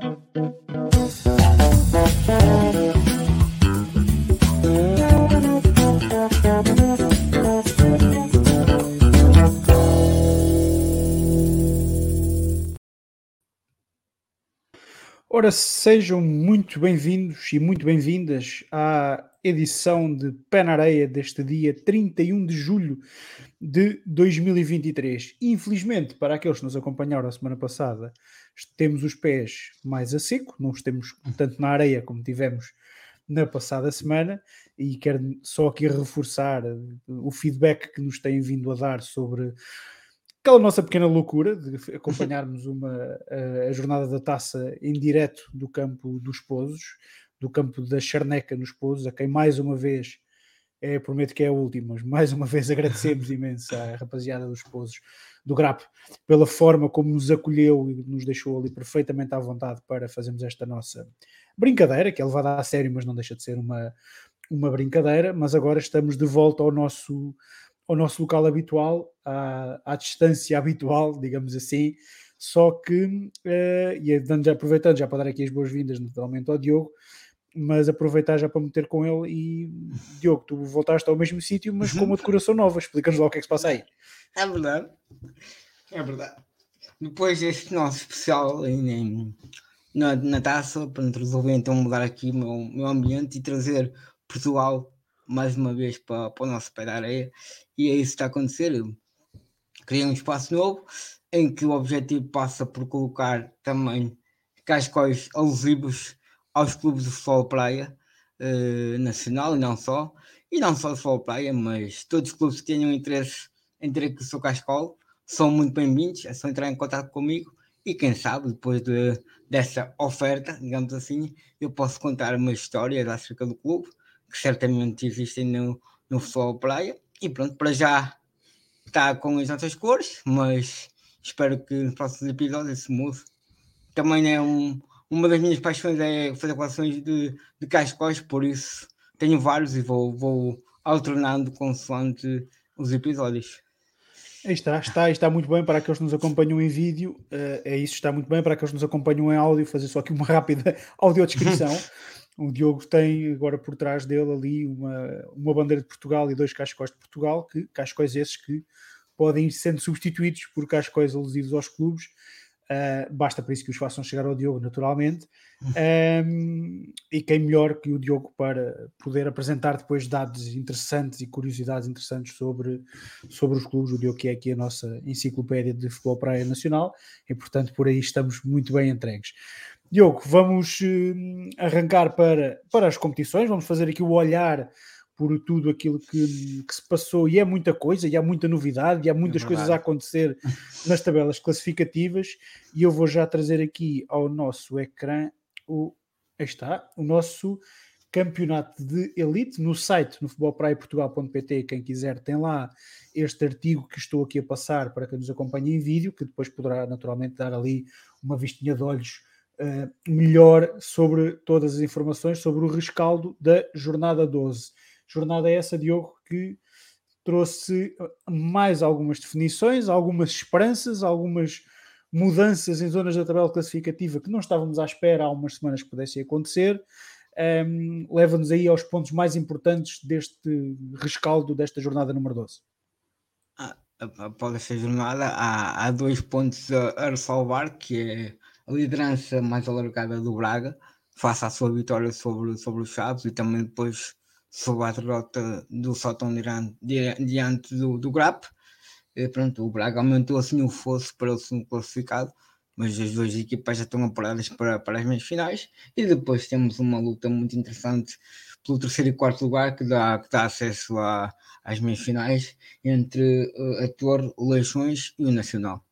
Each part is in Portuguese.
Thank you. Ora, sejam muito bem-vindos e muito bem-vindas à edição de Pé na Areia deste dia 31 de julho de 2023. Infelizmente, para aqueles que nos acompanharam a semana passada, temos os pés mais a seco, não os temos tanto na areia como tivemos na passada semana, e quero só aqui reforçar o feedback que nos têm vindo a dar sobre aquela nossa pequena loucura de acompanharmos uma, a, a, jornada da taça em direto do campo dos Pozos, do campo da Charneca nos Pozos, a quem mais uma vez, é, prometo que é a última, mas mais uma vez agradecemos imenso à rapaziada dos Pozos do GRAP pela forma como nos acolheu e nos deixou ali perfeitamente à vontade para fazermos esta nossa brincadeira, que é levada a sério, mas não deixa de ser uma, uma brincadeira, mas agora estamos de volta ao nosso ao nosso local habitual, à, à distância habitual, digamos assim, só que, uh, e dando, já, aproveitando já para dar aqui as boas-vindas naturalmente ao Diogo, mas aproveitar já para meter com ele e Diogo, tu voltaste ao mesmo sítio, mas com uma decoração nova, explica-nos lá o que é que se passa aí. É verdade, é verdade. Depois deste nosso especial em, em, na, na taça, para resolver então mudar aqui o meu, meu ambiente e trazer Portugal mais uma vez para, para o nosso pé da areia e é isso que está a acontecer. Criei um espaço novo em que o objetivo passa por colocar também cascóis alusivos aos clubes de futebol praia eh, nacional e não só, e não só de futebol praia, mas todos os clubes que tenham interesse em ter aqui o seu cascol são muito bem-vindos, é só entrar em contato comigo e quem sabe depois de, dessa oferta, digamos assim, eu posso contar uma história acerca do clube que certamente existem no, no futebol praia. E pronto, para já está com as nossas cores, mas espero que nos próximos episódios se mude. Também é um, uma das minhas paixões é fazer coleções de, de cascóis, por isso tenho vários e vou, vou alternando consoante os episódios. Aí está, está, está muito bem para aqueles que nos acompanham em vídeo, uh, é isso, está muito bem para aqueles que nos acompanham em áudio, fazer só aqui uma rápida audiodescrição. o Diogo tem agora por trás dele ali uma, uma bandeira de Portugal e dois cascóis de Portugal, que cascóis esses que podem ir sendo substituídos por cascóis alusivos aos clubes. Uh, basta para isso que os façam chegar ao Diogo, naturalmente. Um, e quem melhor que o Diogo para poder apresentar depois dados interessantes e curiosidades interessantes sobre, sobre os clubes. O Diogo, que é aqui a nossa enciclopédia de futebol praia nacional, e portanto por aí estamos muito bem entregues. Diogo, vamos uh, arrancar para, para as competições, vamos fazer aqui o olhar por tudo aquilo que, que, se passou. E é muita coisa, e há muita novidade, e há muitas é coisas a acontecer nas tabelas classificativas, e eu vou já trazer aqui ao nosso ecrã o, está, o nosso campeonato de elite no site no futebolpraiaportugal.pt, quem quiser tem lá este artigo que estou aqui a passar para quem nos acompanha em vídeo, que depois poderá naturalmente dar ali uma vistinha de olhos uh, melhor sobre todas as informações sobre o rescaldo da jornada 12. Jornada essa, Diogo, que trouxe mais algumas definições, algumas esperanças, algumas mudanças em zonas da tabela classificativa que não estávamos à espera há umas semanas que pudessem acontecer. Um, ehm, Leva-nos aí aos pontos mais importantes deste rescaldo desta jornada número 12. Ah, após esta jornada, há, há dois pontos a, a ressalvar, que é a liderança mais alargada do Braga, face à sua vitória sobre, sobre os Chaves e também depois sobre a derrota do Sotão diante do, do Grap. E, pronto, o Braga aumentou assim o fosso para o segundo classificado, mas as duas equipas já estão apuradas para, para as meias finais. E depois temos uma luta muito interessante pelo terceiro e quarto lugar que dá, que dá acesso a, às meias finais entre uh, a Torre, o Leixões e o Nacional.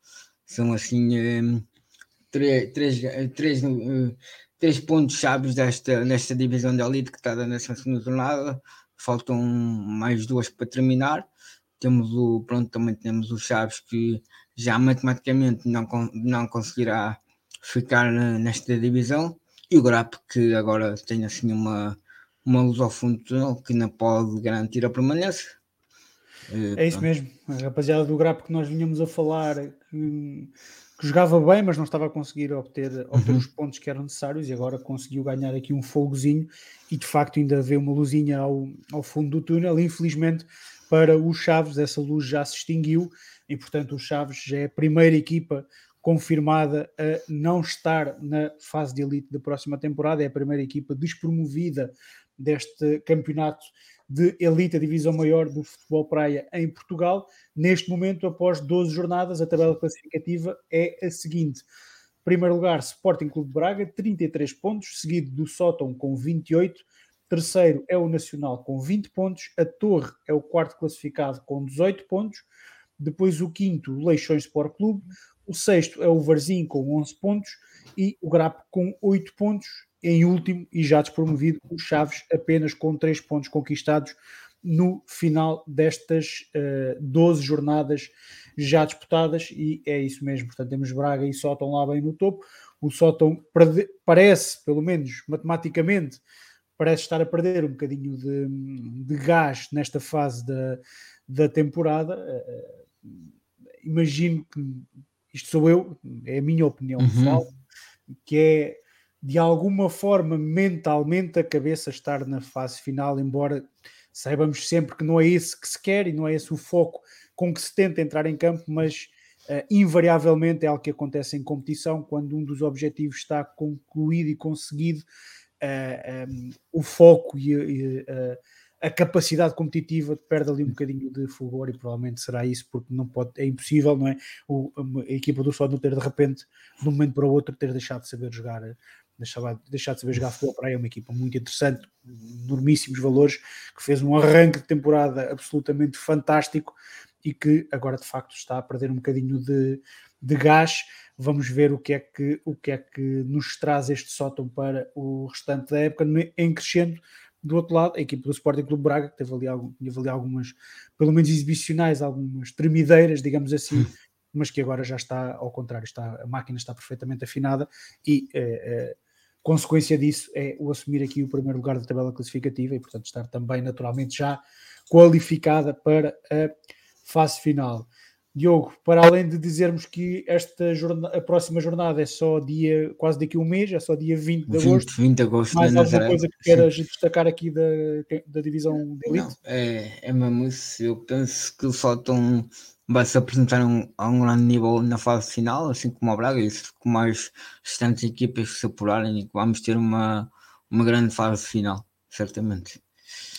São assim. Um, três, três, três, eh, três pontos chaves desta, nesta divisão de elite que está nessa segunda jornada. Faltam mais duas para terminar. Temos o, pronto, também temos os Chaves que já matematicamente não, não conseguirá ficar nesta divisão. E o Grap que agora tem assim uma, uma luz ao fundo que não pode garantir a permanência. É isso mesmo, a rapaziada do Grap que nós vinhamos a falar, que jogava bem, mas não estava a conseguir obter, obter uhum. os pontos que eram necessários e agora conseguiu ganhar aqui um fogozinho e de facto ainda vê uma luzinha ao, ao fundo do túnel. Infelizmente para os Chaves, essa luz já se extinguiu e portanto o Chaves já é a primeira equipa confirmada a não estar na fase de elite da próxima temporada, é a primeira equipa despromovida deste campeonato de elite, a divisão maior do futebol praia em Portugal. Neste momento, após 12 jornadas, a tabela classificativa é a seguinte. Primeiro lugar, Sporting Clube de Braga, 33 pontos, seguido do Sótão com 28. Terceiro é o Nacional com 20 pontos. A Torre é o quarto classificado com 18 pontos. Depois o quinto, o Leixões Sport Clube. O sexto é o Varzim com 11 pontos. E o Grapo com 8 pontos em último e já despromovido o Chaves apenas com 3 pontos conquistados no final destas uh, eh, 12 jornadas já disputadas e é isso mesmo, portanto temos Braga e Sótão lá bem no topo, o Sótão parece, pelo menos matematicamente, parece estar a perder um bocadinho de, de gás nesta fase da, da temporada, uh, imagino que isto sou eu, é a minha opinião uhum. pessoal, que é de alguma forma, mentalmente, a cabeça estar na fase final, embora saibamos sempre que não é isso que se quer e não é esse o foco com que se tenta entrar em campo, mas uh, invariavelmente é algo que acontece em competição quando um dos objetivos está concluído e conseguido, uh, eh, um, o foco e, e uh, a capacidade competitiva perde ali um bocadinho de fulgor e provavelmente será isso porque não pode, é impossível, não é? O, a, equipa do Sol não ter de repente, de um momento para o outro, ter deixado de saber jogar deixar, deixar de saber jogar futebol para aí, é uma equipa muito interessante, enormíssimos valores, que fez um arranque de temporada absolutamente fantástico e que agora de facto está a perder um bocadinho de, de gás. Vamos ver o que, é que, o que é que nos traz este sótão para o restante da época, em crescendo. Do outro lado, a equipa do Sporting Clube Braga, que teve ali, algum, teve ali algumas, pelo menos exibicionais, algumas tremideiras, digamos assim, hum. mas que agora já está ao contrário, está, a máquina está perfeitamente afinada e eh, eh, consequência disso é o assumir aqui o primeiro lugar da tabela classificativa e, portanto, estar também naturalmente já qualificada para a fase final. Diogo, para além de dizermos que esta jornada, a próxima jornada é só dia, quase daqui a um mês, é só dia 20 de agosto. 20, 20 de agosto. Mais alguma coisa que queiras Sim. destacar aqui da, da divisão de elite? Não, é, é mesmo isso. Eu penso que faltam vai se apresentar um, a um grande nível na fase final, assim como o Braga, e com as restantes equipas que se apurarem, e vamos ter uma, uma grande fase final, certamente.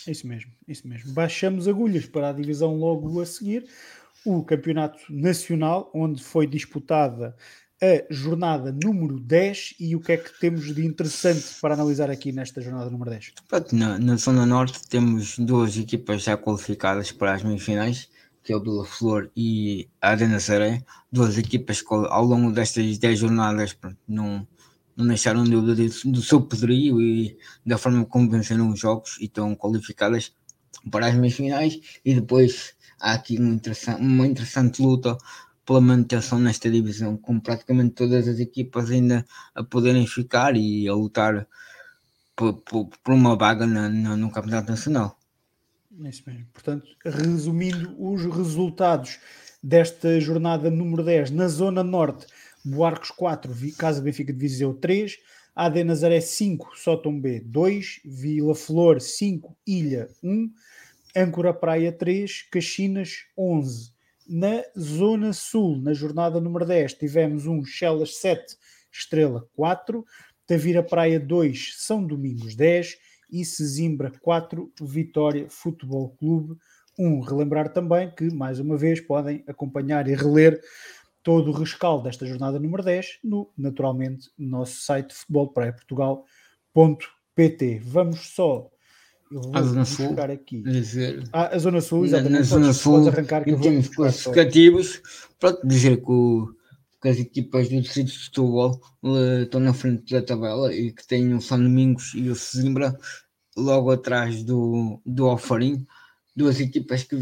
Isso mesmo, isso mesmo. Baixamos agulhas para a divisão logo a seguir, o Campeonato Nacional, onde foi disputada a jornada número 10 e o que é que temos de interessante para analisar aqui nesta jornada número 10? Na, na Zona Norte temos duas equipas já qualificadas para as meias-finais, que é o Bela Flor e a Arena Seré, duas equipas que ao longo destas 10 jornadas pronto, não, não deixaram dúvida do seu poderio e da forma como venceram os jogos e estão qualificadas para as meias finais e depois há aqui uma interessante, uma interessante luta pela manutenção nesta divisão, com praticamente todas as equipas ainda a poderem ficar e a lutar por, por, por uma vaga na, na, no Campeonato Nacional. É isso mesmo. Portanto, resumindo os resultados desta jornada número 10, na Zona Norte, Buarcos 4, Casa Benfica de Viseu 3, AD Nazaré 5, Sótom B 2, Vila Flor 5, Ilha 1, Âncora Praia 3, Caxinas 11. Na Zona Sul, na jornada número 10, tivemos um Chelas 7, Estrela 4, Tavira Praia 2, São Domingos 10, e Sesimbra 4, Vitória Futebol Clube 1. Relembrar também que, mais uma vez, podem acompanhar e reler todo o rescaldo desta jornada número 10 no, naturalmente, no nosso site futebolpraia.portugal.pt. Vamos só eu vou a Zona Sul, aqui. Dizer, ah, a Zona Sul, exatamente. Na, na Zona Sul, arrancar, em termos classificativos, pronto, dizer que, o, que, as equipas do Distrito de Setúbal uh, estão na frente da tabela e que têm o São Domingos e o Sesimbra logo atrás do, do Alfarim, duas equipas que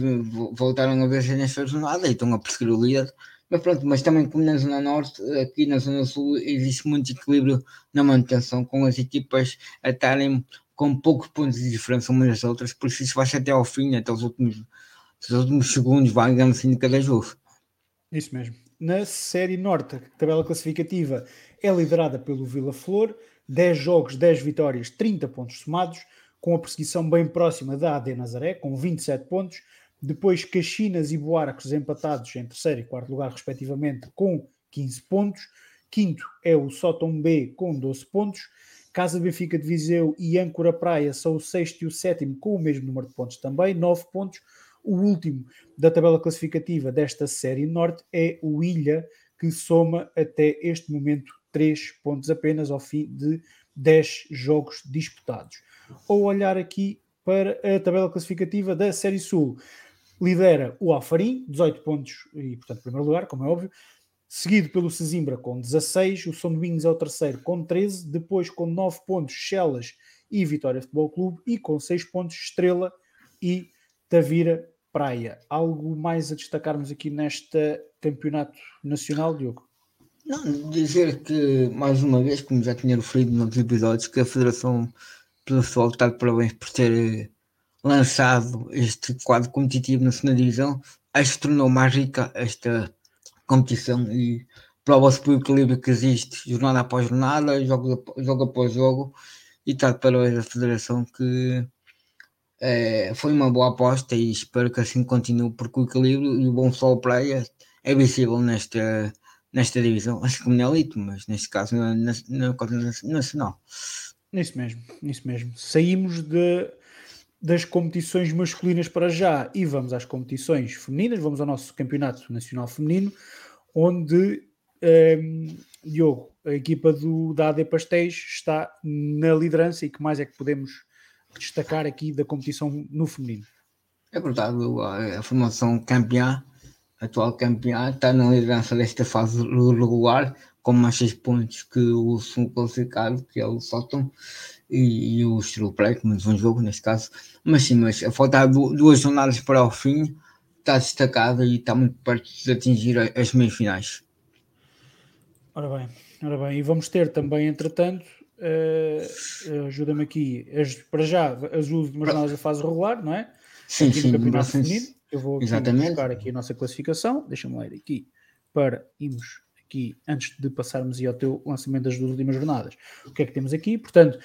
voltaram a vencer nesta jornada e estão a perseguir o líder. Mas pronto, mas também como na Zona Norte, aqui na Zona Sul existe muito equilíbrio na manutenção, com as equipas a estarem com poucos pontos de diferença umas das outras, por isso vai até ao fim, até os últimos, os últimos segundos, vai ganhando assim de cada jogo. Isso mesmo. na Série Norte, a tabela classificativa é liderada pelo Vila Flor, 10 jogos, 10 vitórias, 30 pontos somados, com a perseguição bem próxima da AD Nazaré, com 27 pontos. Depois Caxinas e Buarcos empatados em terceiro e quarto lugar, respectivamente, com 15 pontos. Quinto é o Sótom B, com 12 pontos. Casa Benfica de Viseu e Âncora Praia são o sexto e o sétimo, com o mesmo número de pontos também, 9 pontos. O último da tabela classificativa desta série norte é o Ilha, que soma até este momento 3 pontos apenas ao fim de 10 jogos disputados. Ou olhar aqui para a tabela classificativa da Série Sul, lidera o Alfarim, 18 pontos e, portanto, primeiro lugar, como é óbvio, seguido pelo Sesimbra com 16, o São é o terceiro com 13, depois com 9 pontos Chelas e Vitória Futebol Clube e com 6 pontos Estrela e Tavira Praia. Algo mais a destacarmos aqui neste campeonato nacional, Diogo? Não, dizer que, mais uma vez, como já tinha referido nos episódios, que a Federação futebol está de parabéns por ter eh, lançado este quadro competitivo na segunda divisão. Acho que tornou mais rica esta competição e prova-se pelo equilíbrio que existe, jornada após jornada, jogo, jogo após jogo, e está de parabéns à Federação que é, foi uma boa aposta e espero que assim continue, porque o equilíbrio e o bom futebol praia é visível nesta nesta divisão, acho que na elite, mas neste caso na, na, na nacional. Isso mesmo, isso mesmo. Saímos de, das competições masculinas para já e vamos às competições femininas, vamos ao nosso campeonato nacional feminino, onde um, ehm, Diogo, a equipa do, da AD Pastéis está na liderança e que mais é que podemos destacar aqui da competição no feminino? É verdade, a, formação campeã atual campeão, está na liderança desta fase regular, com mais 6 pontos que o segundo classificado, que é o Sótão, e, e o Estrela Pré, menos um jogo neste caso. Mas sim, mas a faltar duas jornadas para o fim, está destacada e está muito perto de atingir as meias finais. Ora bem, ora bem, e vamos ter também, entretanto, uh, ajuda-me aqui, as, para já, as últimas jornadas da fase regular, não é? Sim, aqui sim, no campeonato feminino eu vou aqui buscar aqui a nossa classificação. Deixa-me ler aqui para irmos aqui, antes de passarmos ao teu lançamento das duas últimas jornadas. O que é que temos aqui? Portanto,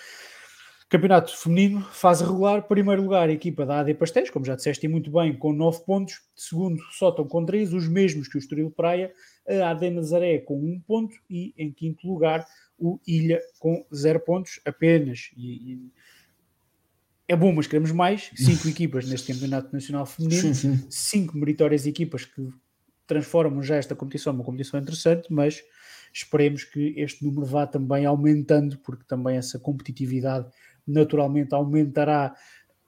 Campeonato Feminino, fase regular, primeiro lugar, a equipa da AD Pastéis, como já disseste muito bem, com 9 pontos. Segundo, Sótão com 3, os mesmos que o Estoril Praia. A AD Nazaré com 1 um ponto. E em quinto lugar, o Ilha com 0 pontos apenas. E, e é bom, mas queremos mais. Cinco equipas neste Campeonato Nacional Feminino, sim, sim. cinco meritórias equipas que transformam já esta competição numa competição interessante, mas esperemos que este número vá também aumentando, porque também essa competitividade naturalmente aumentará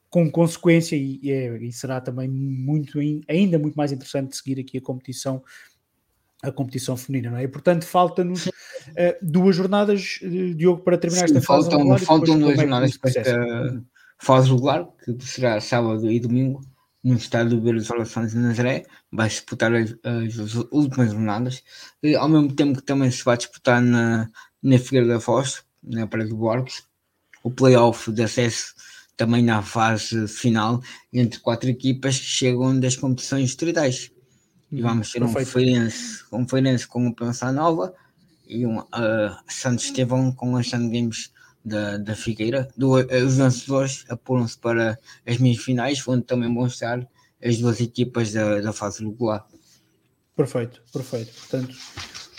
com consequência e, é, e será também muito ainda muito mais interessante seguir aqui a competição a competição feminina, não é? E, portanto, falta-nos uh, duas jornadas, uh, Diogo, para terminar Sim, esta fase. Faltam, faltam duas jornadas para esta, fase regular, que será sábado e domingo, no estádio do Beira Santos de Nazaré, vai disputar as, as, últimas jornadas, e, ao mesmo tempo que também se vai disputar na, na Figueira da Foz, na Praia do Borges, o playoff de acesso também na fase final, entre quatro equipas que chegam das competições distritais. E uhum. vamos ter um Feirense, um Feirense com o Pensa Nova e um uh, Santos Estevão com a Sun Games da, da Figueira. Do, eh, os vencedores apuram-se para as meias finais, onde também vão estar as duas equipas da, da fase regular. Perfeito, perfeito. Portanto,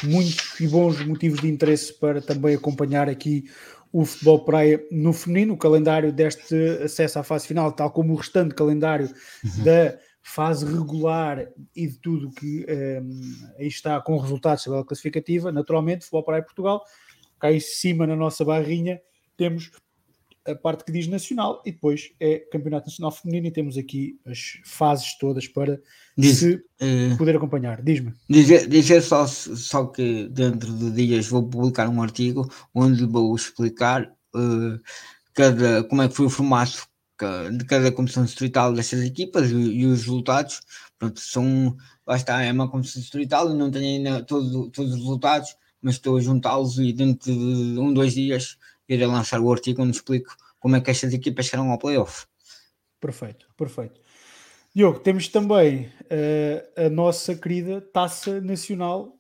muitos e bons motivos de interesse para também acompanhar aqui o futebol praia no feminino, o calendário deste acesso à fase final, tal como o restante calendário uhum. da fase regular e de tudo que um, ehm, aí está com resultados da classificativa, naturalmente, futebol praia Portugal, cá em cima na nossa barrinha, temos a parte que diz nacional e depois é Campeonato Nacional Feminino e temos aqui as fases todas para Diz, se uh, poder acompanhar. Diz-me. Dizer, dizer só, só que dentro de dias vou publicar um artigo onde vou explicar uh, cada, como é que foi o formato de cada comissão distrital destas equipas e, e, os resultados. Pronto, são, lá está, é uma comissão distrital e não tenho ainda todo, todos os resultados, mas estou a juntá-los e dentro de um, dois dias irei lançar o artigo onde explico como é que estas equipas serão ao playoff. Perfeito, perfeito. Diogo, temos também uh, a nossa querida Taça Nacional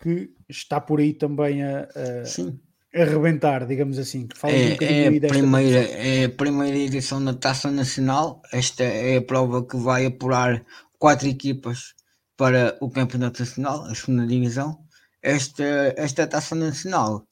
que está por aí também a, a, a arrebentar, digamos assim. Que é, um é, a primeira, é a primeira edição da Taça Nacional. Esta é a prova que vai apurar quatro equipas para o Campeonato Nacional, a segunda divisão. Esta, esta Taça Nacional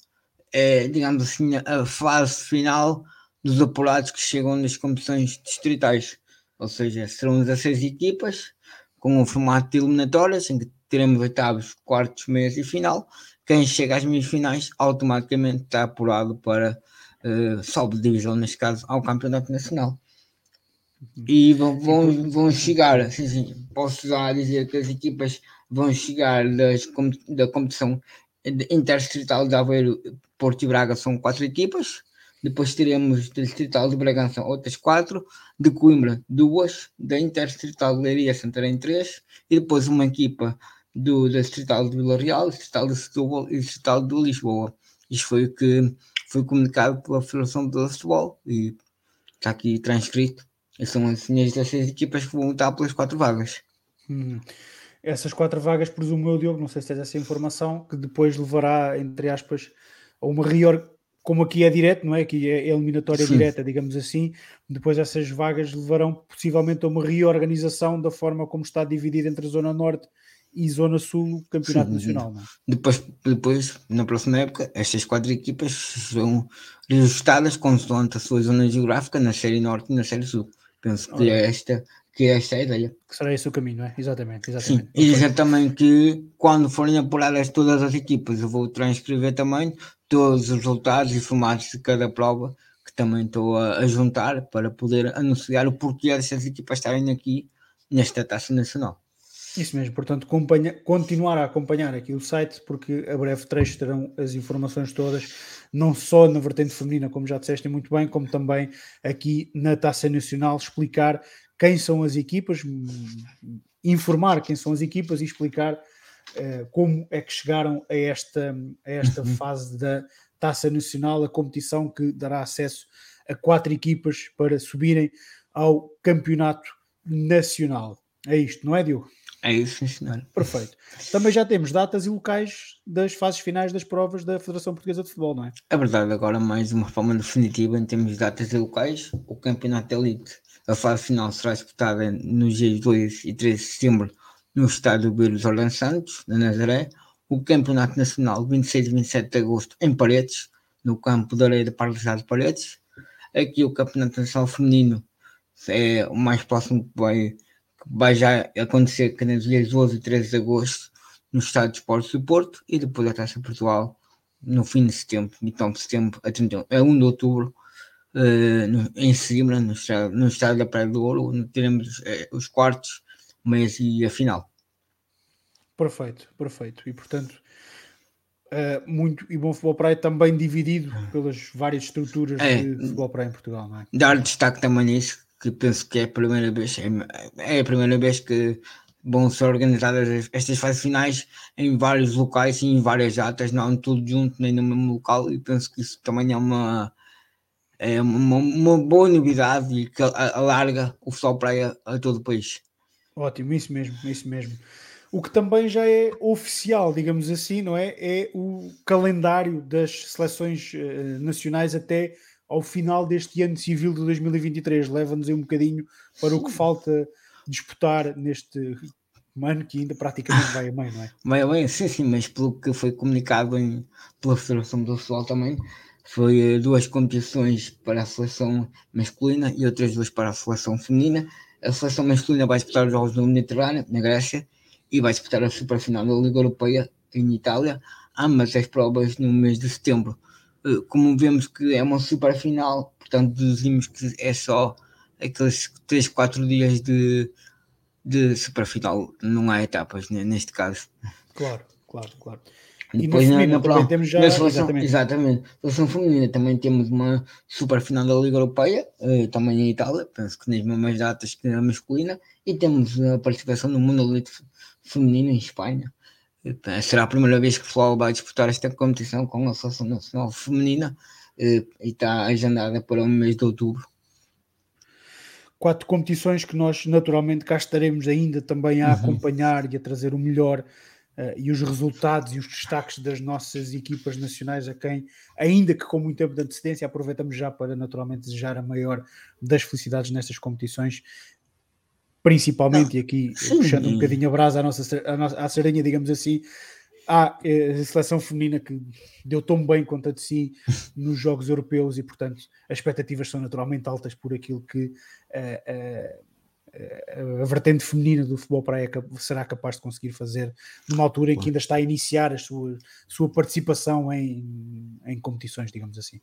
é, digamos assim, a fase final dos apurados que chegam nas competições distritais. Ou seja, serão 16 equipas com um formato de eliminatórias em que teremos oitavos, quartos, meias e final. Quem chega às meias finais automaticamente está apurado para uh, sobe divisão, neste caso, ao Campeonato Nacional. E vão, vão, vão chegar, assim, sim, posso já dizer que as equipas vão chegar das, da competição interdistrital de Aveiro, Porto e Braga são quatro equipas depois teremos Distrital de Bragança outras quatro, de Coimbra duas, da Interdistrital de Leiria Santarém três, e depois uma equipa do, da Distrital de Vila Real, Distrital de Setúbal e Distrital de Lisboa. Isto foi o que foi comunicado pela Federação de Futebol e está aqui transcrito. São as minhas 16 equipas que vão lutar pelas quatro vagas. Hum. Essas quatro vagas, presumo eu, Diogo, não sei se tens essa informação, que depois levará, entre aspas, a uma reorganização como aqui é direto, não é? Aqui é eliminatória Sim. direta, digamos assim, depois essas vagas levarão possivelmente a uma reorganização da forma como está dividida entre a Zona Norte e Zona Sul o Campeonato Sim, Nacional. É? depois, depois, na próxima época, estas quatro equipas são reajustadas consoante a sua zona geográfica na Série Norte e na Série Sul. Penso que é esta que é esta a ideia. Que será esse o caminho, não é? Exatamente, exatamente. Sim, e dizer também que quando forem apuradas todas as equipas, eu vou transcrever também todos os resultados e formatos de cada prova, que também estou a, a juntar para poder anunciar o porquê dessas equipas estarem aqui nesta taça nacional. Isso mesmo, portanto, continuar a acompanhar aqui o site, porque a breve trecho terão as informações todas, não só na vertente feminina, como já disseste muito bem, como também aqui na Taça Nacional, explicar quem são as equipas, informar quem são as equipas e explicar uh, como é que chegaram a esta, a esta uhum. fase da Taça Nacional, a competição que dará acesso a quatro equipas para subirem ao Campeonato Nacional. É isto, não é, Diogo? É isso, senhor. Perfeito. Também já temos datas e locais das fases finais das provas da Federação Portuguesa de Futebol, não é? É verdade, agora mais uma forma definitiva em termos de datas e locais, o Campeonato Elite a fase final será disputada nos dias 2 e 3 de setembro no estádio Belos Orlando Santos, na Nazaré. O Campeonato Nacional, 26 e 27 de agosto, em Paredes, no campo da areia de Paralisado de Paredes. Aqui o Campeonato Nacional Feminino é o mais próximo que vai, que vai já acontecer que nos dias 12 e 13 de agosto no Estádio de Esportes do Porto e depois a Taça Portugal no fim de setembro, então de setembro a 31, é 1 de outubro no, em cima, no no estádio da Praia do Ouro, onde teremos uh, os quartos, meias e a final. Perfeito, perfeito. E portanto, uh, muito e bom futebol praia também dividido pelas várias estruturas é, de futebol praia em Portugal, não é? Dar destaque também nisso, que penso que é a primeira vez, é, é a primeira vez que vão ser organizadas estas fases finais em vários locais e em várias datas, não tudo junto nem no mesmo local, e penso que isso também é uma é uma, uma boa novidade e que alarga o futebol praia a todo o país. Ótimo, isso mesmo, isso mesmo. O que também já é oficial, digamos assim, não é? É o calendário das seleções uh, nacionais até ao final deste ano civil de 2023. Leva-nos um bocadinho para o que falta disputar neste ano que ainda praticamente vai a meio, não é? Vai a meio, sim, sim, mas pelo que foi comunicado em, pela Federação do Futebol também, foi eh, duas competições para a seleção masculina e outras duas para a seleção feminina. A seleção masculina vai disputar os Jogos do Mediterrâneo, na Grécia, e vai disputar a superfinal da Liga Europeia em Itália, ambas as provas no mês de setembro. Eh, como vemos que é uma superfinal, portanto deduzimos que é só aqueles 3, 4 dias de, de superfinal, não há etapas neste caso. Claro, claro, claro. E depois na, na, também temos já. Seleção, exatamente. exatamente. seleção feminina também temos uma super final da Liga Europeia, uh, também em Itália, penso que nas mesmas datas que a masculina, e temos a participação no Mundo Elite Feminino em Espanha. Uh, será a primeira vez que o Futebol vai disputar esta competição com a Seleção Nacional Feminina uh, e está agendada para o mês de outubro. Quatro competições que nós naturalmente cá estaremos ainda também a uhum. acompanhar e a trazer o melhor e os resultados e os destaques das nossas equipas nacionais, a quem, ainda que com muito tempo de antecedência, aproveitamos já para naturalmente desejar a maior das felicidades nestas competições. Principalmente, e aqui sim, puxando um bocadinho a brasa à nossa, à nossa à saranha, digamos assim, há eh, a seleção feminina que deu tão bem conta de si nos Jogos Europeus e, portanto, as expectativas são naturalmente altas por aquilo que uh, uh, a vertente feminina do futebol praia será capaz de conseguir fazer numa altura em que ainda está a iniciar a sua, sua participação em, em competições, digamos assim.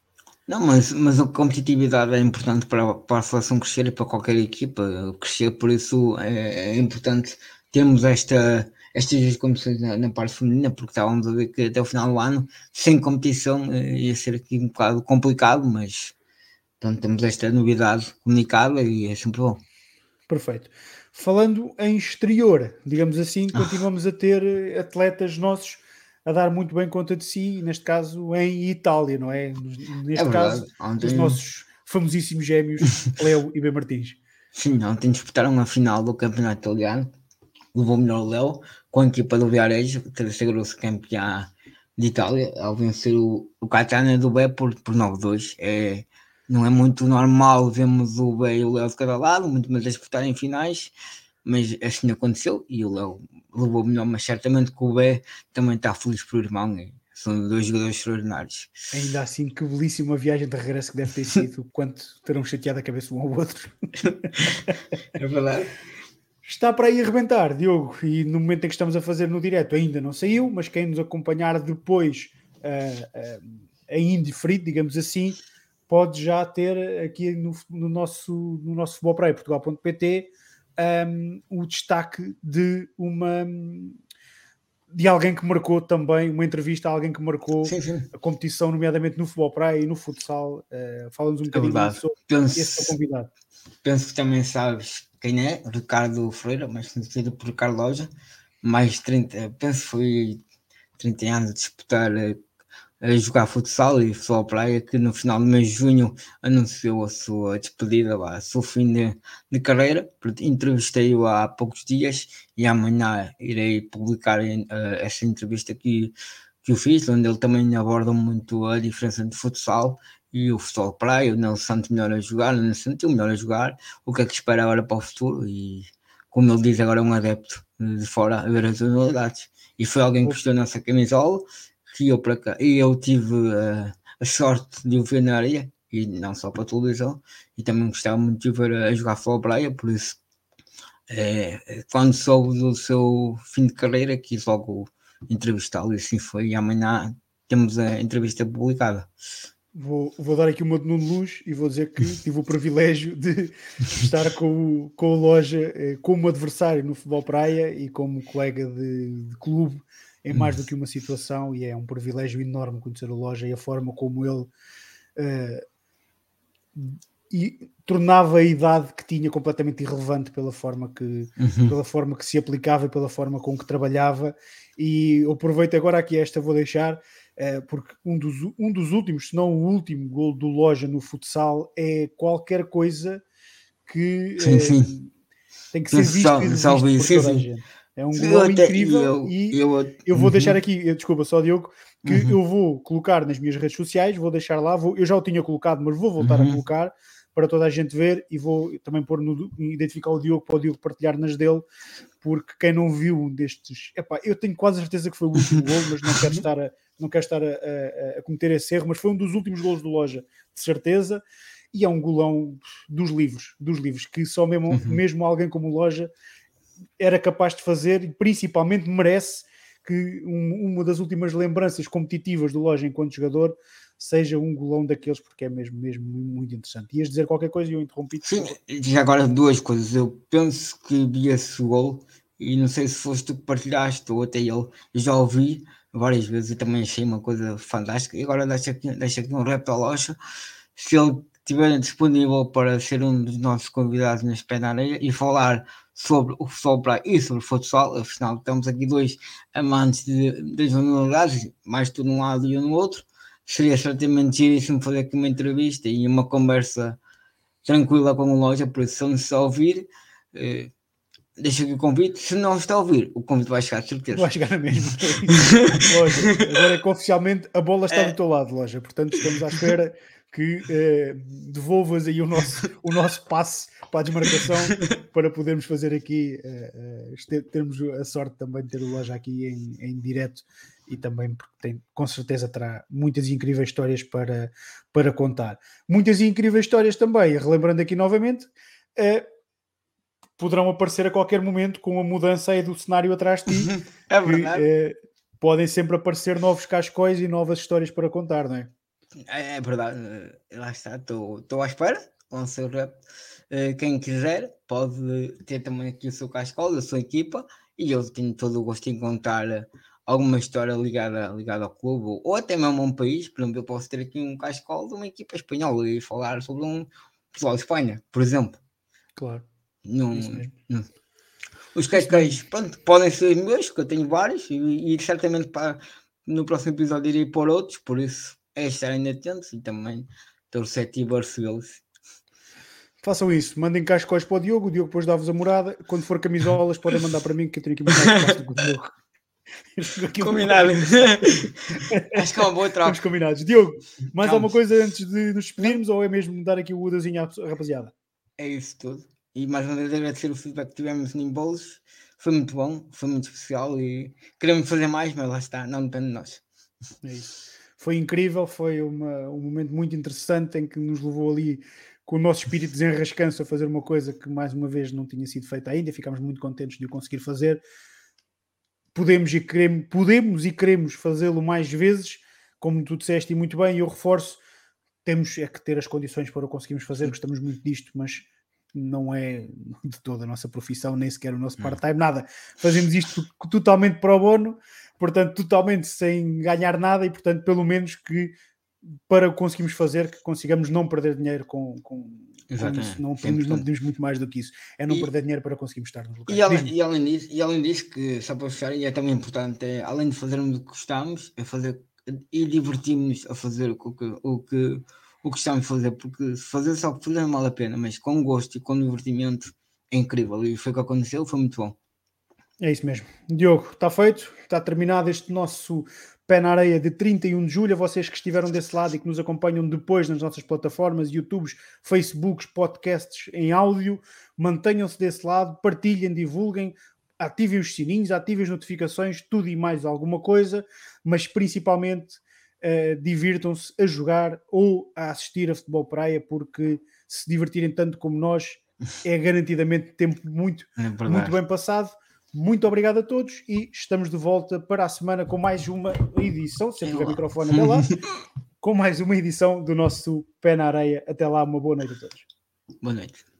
Não, mas, mas a competitividade é importante para, para a seleção crescer e para qualquer equipa crescer, por isso é, é importante termos esta estas duas competições na, na, parte feminina, porque estávamos a ver que até o final do ano, sem competição, eh, ia ser aqui um bocado complicado, mas portanto, temos esta novidade comunicada e é sempre bom. Perfeito. Falando em exterior, digamos assim, ah. continuamos a ter atletas nossos a dar muito bem conta de si, neste caso em Itália, não é? Neste é caso, ontem... os nossos famosíssimos gêmeos, Léo e B. Martins. Sim, ontem disputaram a final do campeonato italiano, levou melhor o Léo, com a equipa do Viarejo, sagrou-se campeão de Itália, ao vencer o, o Catania do B por, por 9-2. É, não é muito normal vermos o B e o Léo de cada lado, muito mais a disputar em finais, mas assim aconteceu e o Léo levou melhor, mas certamente que o B também está feliz por irmão. São dois jogadores extraordinários. Ainda assim, que belíssima viagem de regresso que deve ter sido, quanto terão chateado a cabeça um ao outro. é verdade. Está para aí arrebentar, Diogo, e no momento em que estamos a fazer no direto ainda não saiu, mas quem nos acompanhar depois uh, uh, indiferido, digamos assim, pode já ter aqui no, no nosso, no nosso futebolpraia.portugal.pt um, o destaque de uma de alguém que marcou também uma entrevista a alguém que marcou sim, sim. a competição, nomeadamente no futebol praia e no futsal. Uh, Fala-nos um é bocadinho é sobre penso, esse convidado. Penso que também sabes quem é, Ricardo Freire, mais conhecido por Ricardo Loja, mais 30, penso que foi 30 anos a disputar a jogar futsal e futsal praia, que no final do mês de junho anunciou a sua despedida, a seu fim de, de carreira. Entrevistei-o há poucos dias e amanhã irei publicar uh, essa entrevista que, que eu fiz, onde ele também aborda muito a diferença de futsal e o futebol praia, o Nelson Santos melhor a jogar, o Nelson Santos melhor a jogar, o que é que espera agora para o futuro. E como ele diz agora é um adepto de fora a ver as unidades e foi alguém que vestiu a nossa camisola que eu para cá e eu tive uh, a sorte de o ver na areia e não só para a televisão e também gostava muito de ver a, a jogar futebol praia, por isso é, quando soube do seu fim de carreira quis logo entrevistá-lo e assim foi e amanhã temos a entrevista publicada. Vou, vou dar aqui uma de Nuno Luz e vou dizer que tive o privilégio de estar com o, com o Loja como adversário no futebol praia e como colega de, de, clube em mais do que uma situação e é um privilégio enorme conhecer o Loja e a forma como ele uh, e tornava a idade que tinha completamente irrelevante pela forma que, uhum. pela forma que se aplicava e pela forma com que trabalhava e aproveito agora aqui esta vou deixar eh, porque um dos, um dos últimos, se não o último gol do Loja no futsal é qualquer coisa que sim, sim. Eh, tem que ser visto e salve, por toda a gente. É um gol incrível eu, e eu, eu, eu vou uhum. deixar aqui, desculpa só Diogo, que uhum. eu vou colocar nas minhas redes sociais, vou deixar lá, vou, eu já o tinha colocado, mas vou voltar uhum. a colocar para toda a gente ver e vou também pôr no, identificar o Diogo para o Diogo partilhar nas dele, porque quem não viu um destes, epá, eu tenho quase certeza que foi o último gol, mas não quero estar a, não quero estar a, a, a, cometer esse erro, mas foi um dos últimos gols do Loja, de certeza, e é um golão dos livros, dos livros, que só mesmo, uhum. mesmo alguém como o Loja era capaz de fazer e principalmente merece que um, uma das últimas lembranças competitivas do Loja enquanto jogador seja um golão daqueles, porque é mesmo, mesmo muito interessante. Ias dizer qualquer coisa e eu interrompi. Sim, já agora duas coisas. Eu penso que vi esse gol e não sei se foste tu que partilhaste ou até ele. Eu já ouvi várias vezes e também achei uma coisa fantástica. E agora deixa aqui, deixa aqui um repto ao Locha. Se ele estiver disponível para ser um dos nossos convidados na areia e falar sobre o futebol praia e sobre o futsal, afinal temos aqui dois amantes das modalidades, mais tu num lado e eu no outro, seria certamente giríssimo fazer aqui uma entrevista e uma conversa tranquila com o loja, por isso se ele ouvir, eh, deixa aqui o convite. Se não está a ouvir, o convite vai chegar, de certeza. Vai chegar na mesma. loja, agora é que oficialmente a bola está é. do teu lado, loja. Portanto, estamos à espera que eh, devolvas aí o nosso, o nosso passe para a desmarcação para podermos fazer aqui, eh, eh, termos a sorte também de ter o loja aqui em, em direto e também porque tem, com certeza terá muitas incríveis histórias para, para contar. Muitas incríveis histórias também, relembrando aqui novamente, poderão aparecer a qualquer momento com a mudança aí do cenário atrás de ti. é verdade. Que, podem sempre aparecer novos cascóis e novas histórias para contar, não é? É, é verdade, eh, lá está, estou à espera, com o seu rap. Uh, quem quiser pode ter também aqui o seu cascol, a sua equipa, e eu tenho todo o gosto em contar alguma história ligada, ligada ao clube, ou até mesmo a um país. Por exemplo, eu posso ter aqui um cascol de uma equipa espanhola e falar sobre um pessoal de Espanha, por exemplo. Claro. Não, não. Os cascais, pronto, podem ser meus, que eu tenho vários, e, e certamente para, no próximo episódio irei pôr outros, por isso é estarem atentos e também torcer e recebê-los. Façam isso, mandem cascóis para o Diogo, o Diogo depois dá-vos a morada. Quando for camisolas, podem mandar para mim que eu tenho aqui do que o Diogo. Combinado. Acho que é uma boa troca. Estamos combinados. Diogo, mais Vamos. alguma coisa antes de nos despedirmos ou é mesmo dar aqui o Udazinho à rapaziada? É isso tudo. E mais uma vez agradecer o feedback que tivemos em bolos. Foi muito bom, foi muito especial e queremos fazer mais, mas lá está, não depende de nós. É isso foi incrível, foi uma, um momento muito interessante em que nos levou ali com o nosso espírito desenrascanço a fazer uma coisa que mais uma vez não tinha sido feita ainda, ficámos muito contentes de o conseguir fazer. Podemos e queremos, podemos e queremos fazê-lo mais vezes, como tu disseste e muito bem, e eu reforço, temos é que ter as condições para o conseguirmos fazer, gostamos muito disto, mas não é de toda a nossa profissão, nem sequer o nosso part-time, nada. Fazemos isto totalmente para o bono portanto, totalmente sem ganhar nada e, portanto, pelo menos que para conseguirmos fazer, que consigamos não perder dinheiro com, com, com isso. Não pedimos, não pedimos muito mais do que isso. É não e, perder dinheiro para conseguirmos estar no lugar. E além, e além, disso, e além disso, que só para fechar, e é também importante, é, além de fazermos o que gostamos, é fazer e divertirmos a fazer o que, o que, o que estamos a fazer, porque fazer só por fazer não vale a pena, mas com gosto e com divertimento é incrível. E foi o que aconteceu, foi muito bom. É isso mesmo. Diogo, está feito, está terminado este nosso pé na areia de 31 de julho. Vocês que estiveram desse lado e que nos acompanham depois nas nossas plataformas, YouTubes, Facebooks, podcasts em áudio, mantenham-se desse lado, partilhem, divulguem, ativem os sininhos, ativem as notificações, tudo e mais alguma coisa, mas principalmente uh, divirtam-se a jogar ou a assistir a futebol praia, porque se divertirem tanto como nós, é garantidamente tempo muito, é muito bem passado. Muito obrigado a todos e estamos de volta para a semana com mais uma edição, se tiver microfone até lá, com mais uma edição do nosso Pé na Areia. Até lá, uma boa noite a todos. Boa noite.